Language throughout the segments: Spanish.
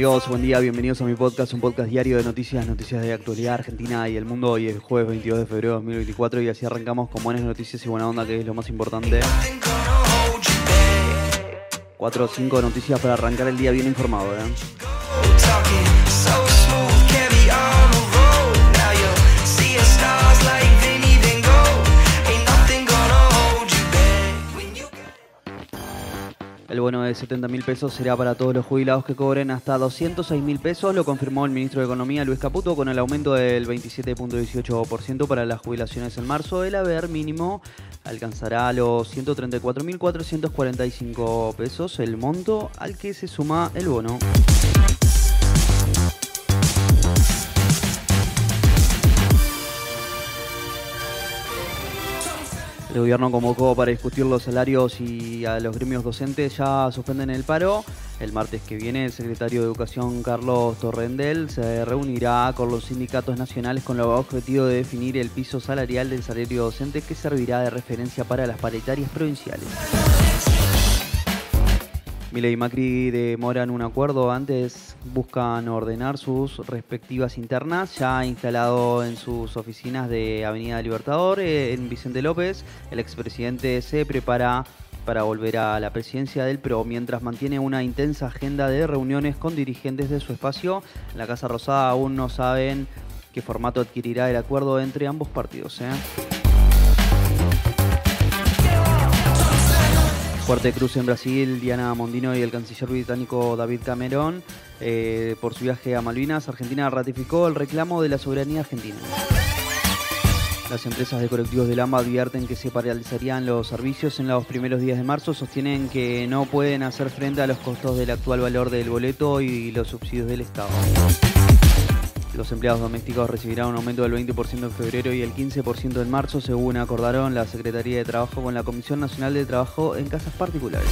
amigos? Buen día, bienvenidos a mi podcast, un podcast diario de noticias, noticias de actualidad argentina y el mundo. Hoy es jueves 22 de febrero de 2024 y así arrancamos con buenas noticias y buena onda, que es lo más importante. Cuatro o cinco noticias para arrancar el día bien informado. ¿eh? El bono de 70 mil pesos será para todos los jubilados que cobren hasta 206 mil pesos, lo confirmó el ministro de Economía Luis Caputo con el aumento del 27.18% para las jubilaciones en marzo. El haber mínimo alcanzará los 134.445 pesos, el monto al que se suma el bono. El gobierno convocó para discutir los salarios y a los gremios docentes ya suspenden el paro. El martes que viene el secretario de Educación Carlos Torrendel se reunirá con los sindicatos nacionales con el objetivo de definir el piso salarial del salario docente que servirá de referencia para las paritarias provinciales. Milei y Macri demoran un acuerdo, antes buscan ordenar sus respectivas internas, ya instalado en sus oficinas de Avenida Libertador, eh, en Vicente López, el expresidente se prepara para volver a la presidencia del PRO, mientras mantiene una intensa agenda de reuniones con dirigentes de su espacio. En la Casa Rosada aún no saben qué formato adquirirá el acuerdo entre ambos partidos. ¿eh? Fuerte cruce en Brasil, Diana Mondino y el canciller británico David Cameron eh, por su viaje a Malvinas. Argentina ratificó el reclamo de la soberanía argentina. Las empresas de colectivos del AMBA advierten que se paralizarían los servicios en los primeros días de marzo. Sostienen que no pueden hacer frente a los costos del actual valor del boleto y los subsidios del Estado. Los empleados domésticos recibirán un aumento del 20% en febrero y el 15% en marzo, según acordaron la Secretaría de Trabajo con la Comisión Nacional de Trabajo en Casas Particulares.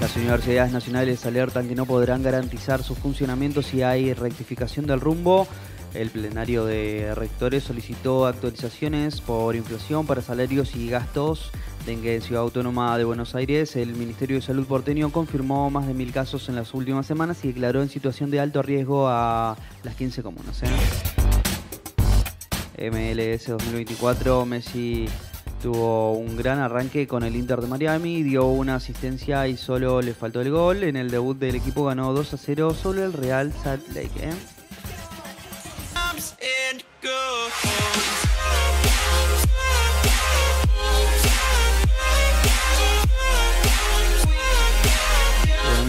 Las universidades nacionales alertan que no podrán garantizar su funcionamiento si hay rectificación del rumbo. El plenario de rectores solicitó actualizaciones por inflación para salarios y gastos en Ciudad Autónoma de Buenos Aires, el Ministerio de Salud porteño confirmó más de mil casos en las últimas semanas y declaró en situación de alto riesgo a las 15 comunas. ¿eh? MLS 2024, Messi tuvo un gran arranque con el Inter de Miami, dio una asistencia y solo le faltó el gol. En el debut del equipo ganó 2 a 0 solo el Real Salt Lake. ¿eh?